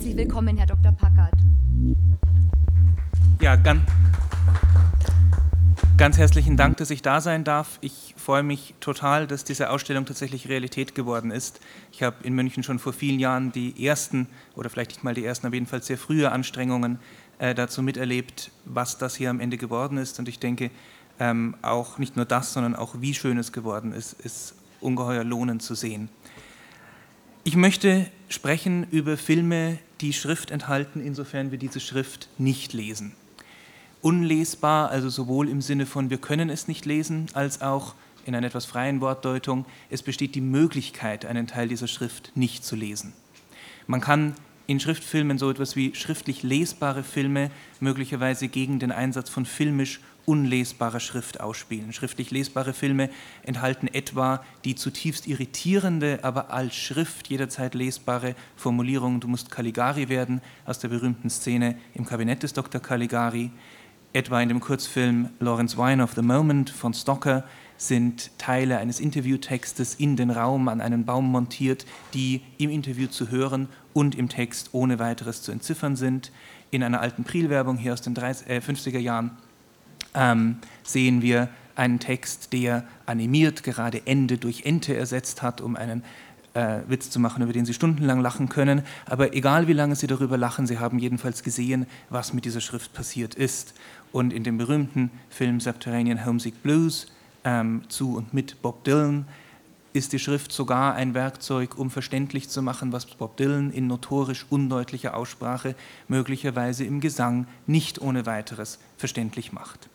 Herzlich willkommen, Herr Dr. Packard. Ja, ganz, ganz herzlichen Dank, dass ich da sein darf. Ich freue mich total, dass diese Ausstellung tatsächlich Realität geworden ist. Ich habe in München schon vor vielen Jahren die ersten, oder vielleicht nicht mal die ersten, aber jedenfalls sehr frühe Anstrengungen äh, dazu miterlebt, was das hier am Ende geworden ist. Und ich denke, ähm, auch nicht nur das, sondern auch wie schön es geworden ist, ist ungeheuer lohnend zu sehen. Ich möchte sprechen über Filme, die Schrift enthalten, insofern wir diese Schrift nicht lesen. Unlesbar, also sowohl im Sinne von wir können es nicht lesen, als auch in einer etwas freien Wortdeutung, es besteht die Möglichkeit, einen Teil dieser Schrift nicht zu lesen. Man kann in Schriftfilmen so etwas wie schriftlich lesbare Filme möglicherweise gegen den Einsatz von filmisch unlesbarer Schrift ausspielen. Schriftlich lesbare Filme enthalten etwa die zutiefst irritierende, aber als Schrift jederzeit lesbare Formulierung, du musst Caligari werden, aus der berühmten Szene im Kabinett des Dr. Caligari. Etwa in dem Kurzfilm Lawrence Wine of the Moment von Stocker sind Teile eines Interviewtextes in den Raum an einen Baum montiert, die im Interview zu hören und im Text ohne weiteres zu entziffern sind. In einer alten Priel-Werbung hier aus den 30, äh, 50er Jahren ähm, sehen wir einen Text, der animiert gerade Ende durch Ente ersetzt hat, um einen äh, Witz zu machen, über den Sie stundenlang lachen können. Aber egal wie lange Sie darüber lachen, Sie haben jedenfalls gesehen, was mit dieser Schrift passiert ist. Und in dem berühmten Film Subterranean Homesick Blues ähm, zu und mit Bob Dylan ist die Schrift sogar ein Werkzeug, um verständlich zu machen, was Bob Dylan in notorisch undeutlicher Aussprache möglicherweise im Gesang nicht ohne weiteres verständlich macht.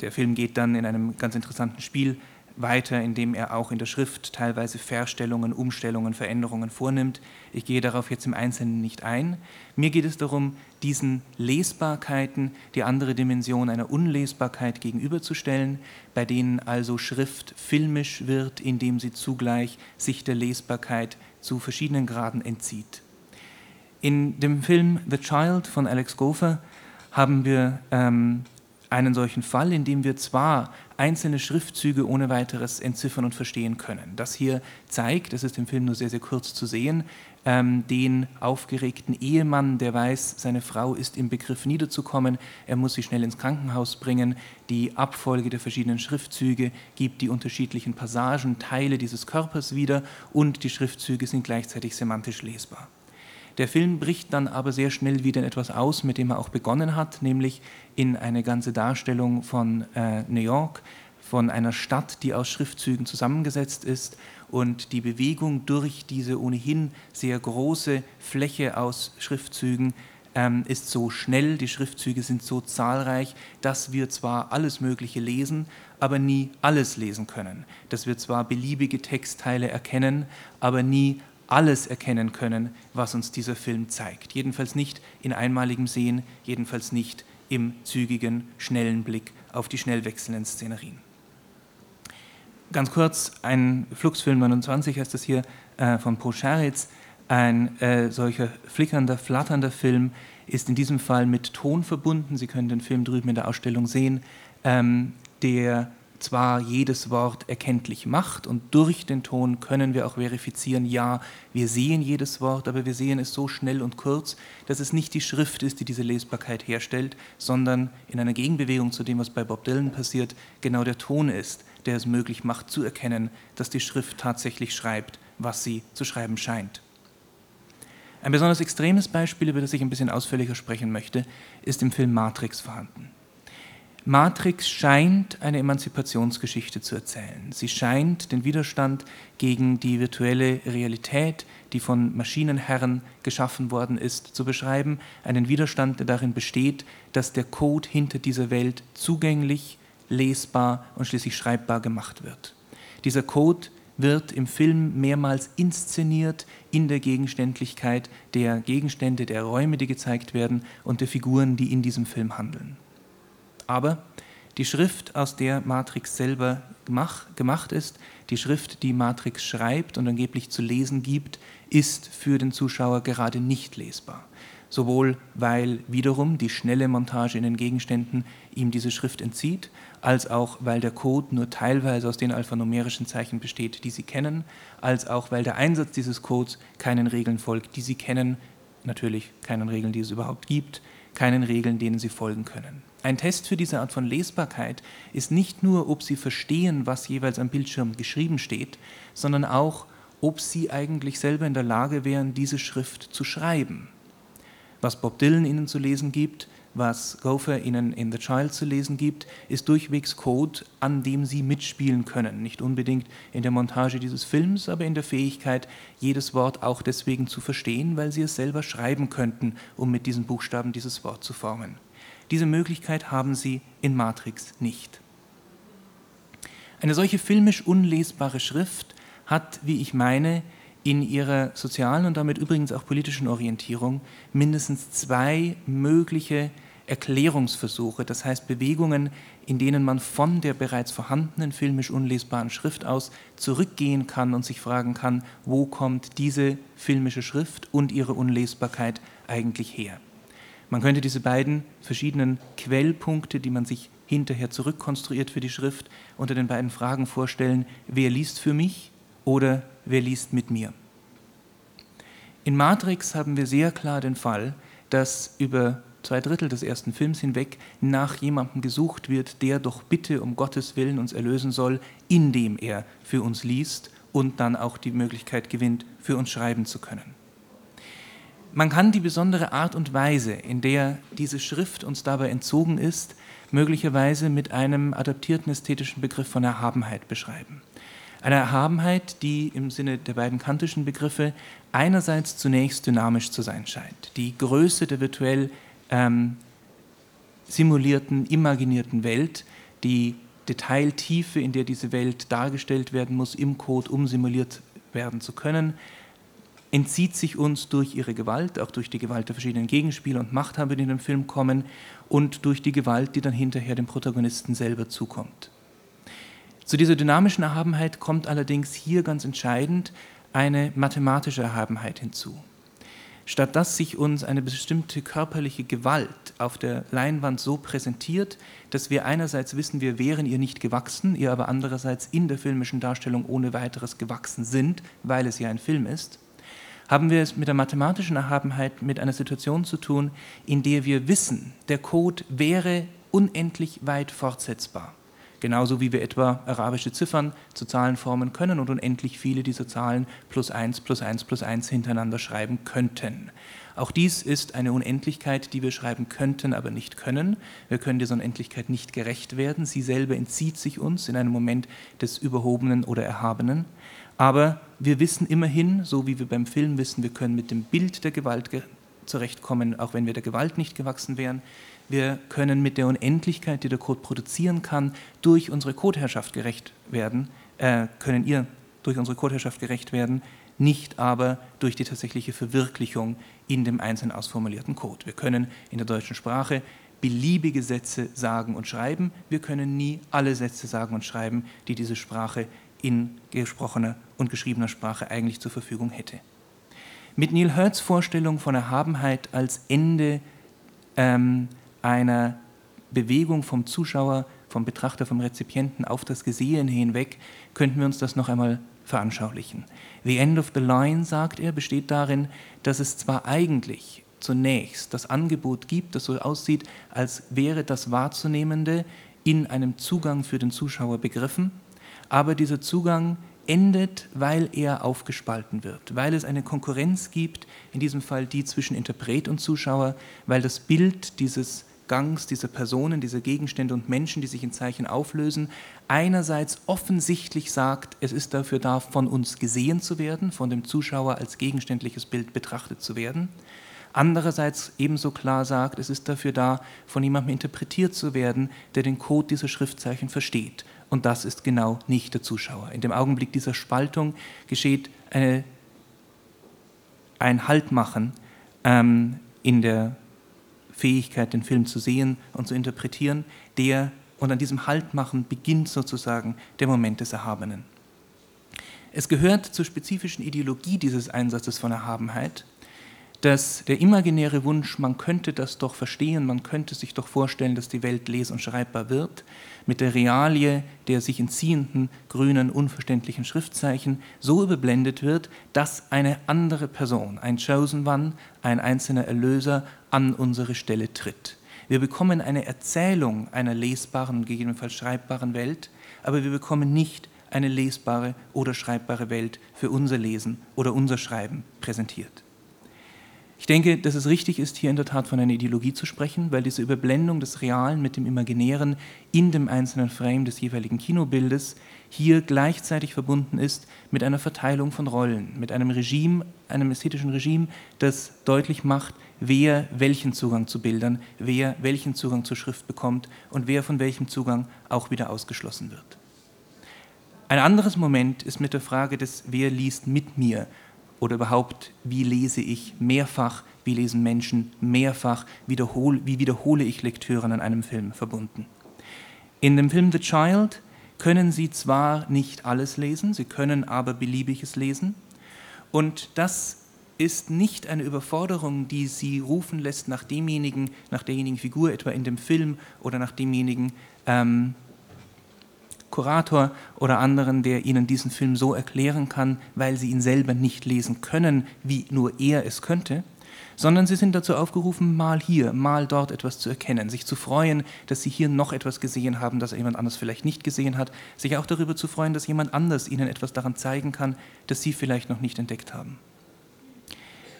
Der Film geht dann in einem ganz interessanten Spiel weiter, indem er auch in der Schrift teilweise Verstellungen, Umstellungen, Veränderungen vornimmt. Ich gehe darauf jetzt im Einzelnen nicht ein. Mir geht es darum, diesen Lesbarkeiten die andere Dimension einer Unlesbarkeit gegenüberzustellen, bei denen also Schrift filmisch wird, indem sie zugleich sich der Lesbarkeit zu verschiedenen Graden entzieht. In dem Film The Child von Alex Gopher haben wir ähm, einen solchen Fall, in dem wir zwar einzelne Schriftzüge ohne weiteres entziffern und verstehen können. Das hier zeigt, das ist im Film nur sehr, sehr kurz zu sehen, ähm, den aufgeregten Ehemann, der weiß, seine Frau ist im Begriff niederzukommen, er muss sie schnell ins Krankenhaus bringen. Die Abfolge der verschiedenen Schriftzüge gibt die unterschiedlichen Passagen, Teile dieses Körpers wieder und die Schriftzüge sind gleichzeitig semantisch lesbar. Der Film bricht dann aber sehr schnell wieder in etwas aus, mit dem er auch begonnen hat, nämlich in eine ganze Darstellung von äh, New York, von einer Stadt, die aus Schriftzügen zusammengesetzt ist und die Bewegung durch diese ohnehin sehr große Fläche aus Schriftzügen ähm, ist so schnell, die Schriftzüge sind so zahlreich, dass wir zwar alles Mögliche lesen, aber nie alles lesen können. Dass wir zwar beliebige Textteile erkennen, aber nie alles erkennen können, was uns dieser Film zeigt. Jedenfalls nicht in einmaligem Sehen, jedenfalls nicht im zügigen, schnellen Blick auf die schnell wechselnden Szenerien. Ganz kurz, ein Fluxfilm 29 heißt das hier äh, von Scharitz. Ein äh, solcher flickernder, flatternder Film ist in diesem Fall mit Ton verbunden. Sie können den Film drüben in der Ausstellung sehen, ähm, der zwar jedes Wort erkenntlich macht und durch den Ton können wir auch verifizieren, ja, wir sehen jedes Wort, aber wir sehen es so schnell und kurz, dass es nicht die Schrift ist, die diese Lesbarkeit herstellt, sondern in einer Gegenbewegung zu dem, was bei Bob Dylan passiert, genau der Ton ist, der es möglich macht zu erkennen, dass die Schrift tatsächlich schreibt, was sie zu schreiben scheint. Ein besonders extremes Beispiel, über das ich ein bisschen ausführlicher sprechen möchte, ist im Film Matrix vorhanden. Matrix scheint eine Emanzipationsgeschichte zu erzählen. Sie scheint den Widerstand gegen die virtuelle Realität, die von Maschinenherren geschaffen worden ist, zu beschreiben. Einen Widerstand, der darin besteht, dass der Code hinter dieser Welt zugänglich, lesbar und schließlich schreibbar gemacht wird. Dieser Code wird im Film mehrmals inszeniert in der Gegenständlichkeit der Gegenstände, der Räume, die gezeigt werden und der Figuren, die in diesem Film handeln. Aber die Schrift, aus der Matrix selber gemacht ist, die Schrift, die Matrix schreibt und angeblich zu lesen gibt, ist für den Zuschauer gerade nicht lesbar. Sowohl weil wiederum die schnelle Montage in den Gegenständen ihm diese Schrift entzieht, als auch weil der Code nur teilweise aus den alphanumerischen Zeichen besteht, die Sie kennen, als auch weil der Einsatz dieses Codes keinen Regeln folgt, die Sie kennen, natürlich keinen Regeln, die es überhaupt gibt, keinen Regeln, denen sie folgen können. Ein Test für diese Art von Lesbarkeit ist nicht nur, ob sie verstehen, was jeweils am Bildschirm geschrieben steht, sondern auch, ob sie eigentlich selber in der Lage wären, diese Schrift zu schreiben. Was Bob Dylan ihnen zu lesen gibt, was Gopher ihnen in The Child zu lesen gibt, ist durchwegs Code, an dem sie mitspielen können. Nicht unbedingt in der Montage dieses Films, aber in der Fähigkeit, jedes Wort auch deswegen zu verstehen, weil sie es selber schreiben könnten, um mit diesen Buchstaben dieses Wort zu formen. Diese Möglichkeit haben sie in Matrix nicht. Eine solche filmisch unlesbare Schrift hat, wie ich meine, in ihrer sozialen und damit übrigens auch politischen Orientierung mindestens zwei mögliche Erklärungsversuche, das heißt Bewegungen, in denen man von der bereits vorhandenen filmisch unlesbaren Schrift aus zurückgehen kann und sich fragen kann, wo kommt diese filmische Schrift und ihre Unlesbarkeit eigentlich her. Man könnte diese beiden verschiedenen Quellpunkte, die man sich hinterher zurückkonstruiert für die Schrift, unter den beiden Fragen vorstellen, wer liest für mich oder wer liest mit mir. In Matrix haben wir sehr klar den Fall, dass über zwei Drittel des ersten Films hinweg nach jemandem gesucht wird, der doch bitte um Gottes Willen uns erlösen soll, indem er für uns liest und dann auch die Möglichkeit gewinnt, für uns schreiben zu können. Man kann die besondere Art und Weise, in der diese Schrift uns dabei entzogen ist, möglicherweise mit einem adaptierten ästhetischen Begriff von Erhabenheit beschreiben. Eine Erhabenheit, die im Sinne der beiden kantischen Begriffe einerseits zunächst dynamisch zu sein scheint. Die Größe der virtuell ähm, simulierten, imaginierten Welt, die Detailtiefe, in der diese Welt dargestellt werden muss im Code, um simuliert werden zu können, entzieht sich uns durch ihre Gewalt, auch durch die Gewalt der verschiedenen Gegenspieler und Machthaber, die in den Film kommen, und durch die Gewalt, die dann hinterher dem Protagonisten selber zukommt. Zu dieser dynamischen Erhabenheit kommt allerdings hier ganz entscheidend eine mathematische Erhabenheit hinzu. Statt dass sich uns eine bestimmte körperliche Gewalt auf der Leinwand so präsentiert, dass wir einerseits wissen, wir wären ihr nicht gewachsen, ihr aber andererseits in der filmischen Darstellung ohne weiteres gewachsen sind, weil es ja ein Film ist, haben wir es mit der mathematischen Erhabenheit mit einer Situation zu tun, in der wir wissen, der Code wäre unendlich weit fortsetzbar. Genauso wie wir etwa arabische Ziffern zu Zahlen formen können und unendlich viele dieser Zahlen plus 1 plus 1 plus 1 hintereinander schreiben könnten. Auch dies ist eine Unendlichkeit, die wir schreiben könnten, aber nicht können. Wir können dieser Unendlichkeit nicht gerecht werden. Sie selber entzieht sich uns in einem Moment des Überhobenen oder Erhabenen. Aber wir wissen immerhin, so wie wir beim Film wissen, wir können mit dem Bild der Gewalt zurechtkommen, auch wenn wir der Gewalt nicht gewachsen wären. Wir können mit der Unendlichkeit, die der Code produzieren kann, durch unsere Codeherrschaft gerecht werden, äh, können ihr durch unsere Codeherrschaft gerecht werden, nicht aber durch die tatsächliche Verwirklichung in dem einzeln ausformulierten Code. Wir können in der deutschen Sprache beliebige Sätze sagen und schreiben. Wir können nie alle Sätze sagen und schreiben, die diese Sprache in gesprochener und geschriebener Sprache eigentlich zur Verfügung hätte. Mit Neil Hertz Vorstellung von Erhabenheit als Ende ähm, einer Bewegung vom Zuschauer, vom Betrachter, vom Rezipienten auf das Gesehene hinweg, könnten wir uns das noch einmal veranschaulichen. The End of the Line, sagt er, besteht darin, dass es zwar eigentlich zunächst das Angebot gibt, das so aussieht, als wäre das Wahrzunehmende in einem Zugang für den Zuschauer begriffen, aber dieser Zugang endet, weil er aufgespalten wird, weil es eine Konkurrenz gibt, in diesem Fall die zwischen Interpret und Zuschauer, weil das Bild dieses Gangs, dieser Personen, dieser Gegenstände und Menschen, die sich in Zeichen auflösen, einerseits offensichtlich sagt, es ist dafür da, von uns gesehen zu werden, von dem Zuschauer als gegenständliches Bild betrachtet zu werden, andererseits ebenso klar sagt, es ist dafür da, von jemandem interpretiert zu werden, der den Code dieser Schriftzeichen versteht und das ist genau nicht der Zuschauer. In dem Augenblick dieser Spaltung geschieht eine, ein Haltmachen ähm, in der Fähigkeit, den Film zu sehen und zu interpretieren, der und an diesem Haltmachen beginnt sozusagen der Moment des Erhabenen. Es gehört zur spezifischen Ideologie dieses Einsatzes von Erhabenheit, dass der imaginäre Wunsch, man könnte das doch verstehen, man könnte sich doch vorstellen, dass die Welt les- und schreibbar wird, mit der Realie der sich entziehenden grünen, unverständlichen Schriftzeichen so überblendet wird, dass eine andere Person, ein Chosen One, ein einzelner Erlöser, an unsere Stelle tritt. Wir bekommen eine Erzählung einer lesbaren gegebenenfalls schreibbaren Welt, aber wir bekommen nicht eine lesbare oder schreibbare Welt für unser Lesen oder unser Schreiben präsentiert. Ich denke, dass es richtig ist, hier in der Tat von einer Ideologie zu sprechen, weil diese Überblendung des Realen mit dem Imaginären in dem einzelnen Frame des jeweiligen Kinobildes hier gleichzeitig verbunden ist mit einer Verteilung von Rollen, mit einem Regime, einem ästhetischen Regime, das deutlich macht, wer welchen Zugang zu Bildern, wer welchen Zugang zur Schrift bekommt und wer von welchem Zugang auch wieder ausgeschlossen wird. Ein anderes Moment ist mit der Frage des Wer liest mit mir oder überhaupt, wie lese ich mehrfach, wie lesen Menschen mehrfach, wiederhol, wie wiederhole ich Lektüren an einem Film verbunden. In dem Film The Child können Sie zwar nicht alles lesen, Sie können aber beliebiges lesen und das ist nicht eine Überforderung, die Sie rufen lässt nach demjenigen, nach derjenigen Figur etwa in dem Film oder nach demjenigen ähm, Kurator oder anderen, der Ihnen diesen Film so erklären kann, weil Sie ihn selber nicht lesen können, wie nur er es könnte, sondern Sie sind dazu aufgerufen, mal hier, mal dort etwas zu erkennen, sich zu freuen, dass Sie hier noch etwas gesehen haben, das jemand anders vielleicht nicht gesehen hat, sich auch darüber zu freuen, dass jemand anders Ihnen etwas daran zeigen kann, das Sie vielleicht noch nicht entdeckt haben.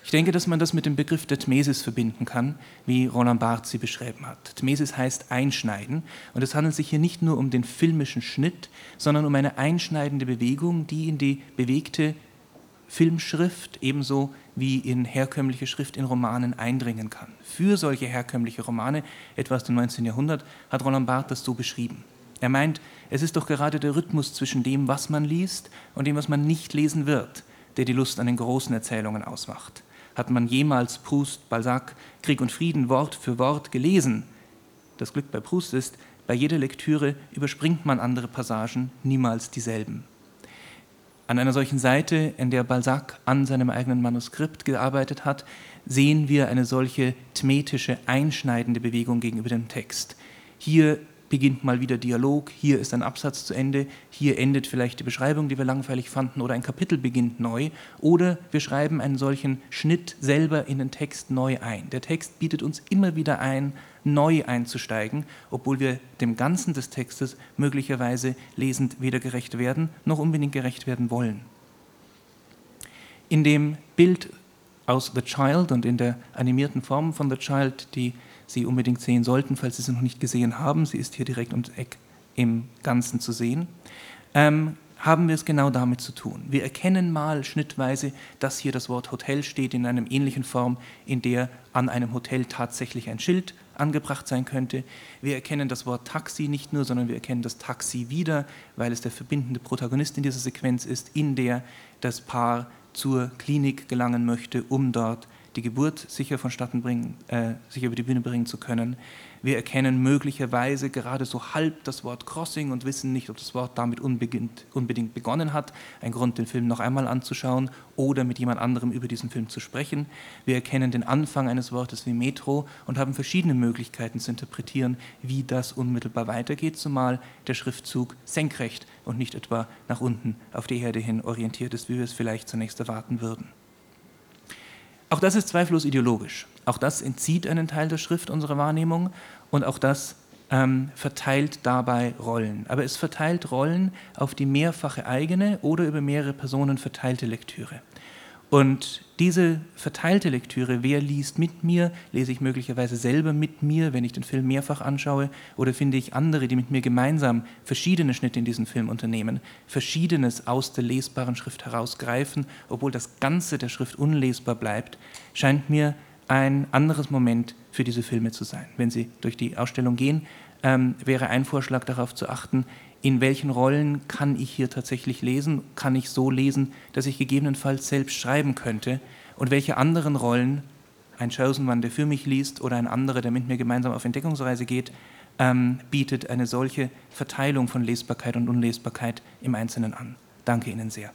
Ich denke, dass man das mit dem Begriff der Tmesis verbinden kann, wie Roland Barthes sie beschrieben hat. Tmesis heißt einschneiden und es handelt sich hier nicht nur um den filmischen Schnitt, sondern um eine einschneidende Bewegung, die in die bewegte Filmschrift ebenso wie in herkömmliche Schrift in Romanen eindringen kann. Für solche herkömmliche Romane, etwa aus dem 19. Jahrhundert, hat Roland Barthes das so beschrieben. Er meint, es ist doch gerade der Rhythmus zwischen dem, was man liest und dem, was man nicht lesen wird, der die Lust an den großen Erzählungen ausmacht. Hat man jemals Proust, Balzac, Krieg und Frieden Wort für Wort gelesen? Das Glück bei Proust ist, bei jeder Lektüre überspringt man andere Passagen, niemals dieselben. An einer solchen Seite, in der Balzac an seinem eigenen Manuskript gearbeitet hat, sehen wir eine solche thmetische, einschneidende Bewegung gegenüber dem Text. Hier beginnt mal wieder Dialog, hier ist ein Absatz zu Ende, hier endet vielleicht die Beschreibung, die wir langweilig fanden, oder ein Kapitel beginnt neu, oder wir schreiben einen solchen Schnitt selber in den Text neu ein. Der Text bietet uns immer wieder ein, neu einzusteigen, obwohl wir dem Ganzen des Textes möglicherweise lesend weder gerecht werden, noch unbedingt gerecht werden wollen. In dem Bild aus The Child und in der animierten Form von The Child, die Sie unbedingt sehen sollten, falls Sie sie noch nicht gesehen haben. Sie ist hier direkt ums Eck im Ganzen zu sehen. Ähm, haben wir es genau damit zu tun. Wir erkennen mal schnittweise, dass hier das Wort Hotel steht in einer ähnlichen Form, in der an einem Hotel tatsächlich ein Schild angebracht sein könnte. Wir erkennen das Wort Taxi nicht nur, sondern wir erkennen das Taxi wieder, weil es der verbindende Protagonist in dieser Sequenz ist, in der das Paar zur Klinik gelangen möchte, um dort die Geburt sicher vonstatten bringen, äh, sicher über die Bühne bringen zu können. Wir erkennen möglicherweise gerade so halb das Wort Crossing und wissen nicht, ob das Wort damit unbedingt begonnen hat. Ein Grund, den Film noch einmal anzuschauen oder mit jemand anderem über diesen Film zu sprechen. Wir erkennen den Anfang eines Wortes wie Metro und haben verschiedene Möglichkeiten zu interpretieren, wie das unmittelbar weitergeht, zumal der Schriftzug senkrecht und nicht etwa nach unten auf die Erde hin orientiert ist, wie wir es vielleicht zunächst erwarten würden. Auch das ist zweifellos ideologisch. Auch das entzieht einen Teil der Schrift unserer Wahrnehmung und auch das ähm, verteilt dabei Rollen. Aber es verteilt Rollen auf die mehrfache eigene oder über mehrere Personen verteilte Lektüre. Und diese verteilte Lektüre, wer liest mit mir, lese ich möglicherweise selber mit mir, wenn ich den Film mehrfach anschaue, oder finde ich andere, die mit mir gemeinsam verschiedene Schnitte in diesem Film unternehmen, verschiedenes aus der lesbaren Schrift herausgreifen, obwohl das Ganze der Schrift unlesbar bleibt, scheint mir ein anderes Moment für diese Filme zu sein. Wenn Sie durch die Ausstellung gehen, ähm, wäre ein Vorschlag darauf zu achten, in welchen Rollen kann ich hier tatsächlich lesen, kann ich so lesen, dass ich gegebenenfalls selbst schreiben könnte und welche anderen Rollen, ein Chosen One, der für mich liest oder ein anderer, der mit mir gemeinsam auf Entdeckungsreise geht, ähm, bietet eine solche Verteilung von Lesbarkeit und Unlesbarkeit im Einzelnen an. Danke Ihnen sehr.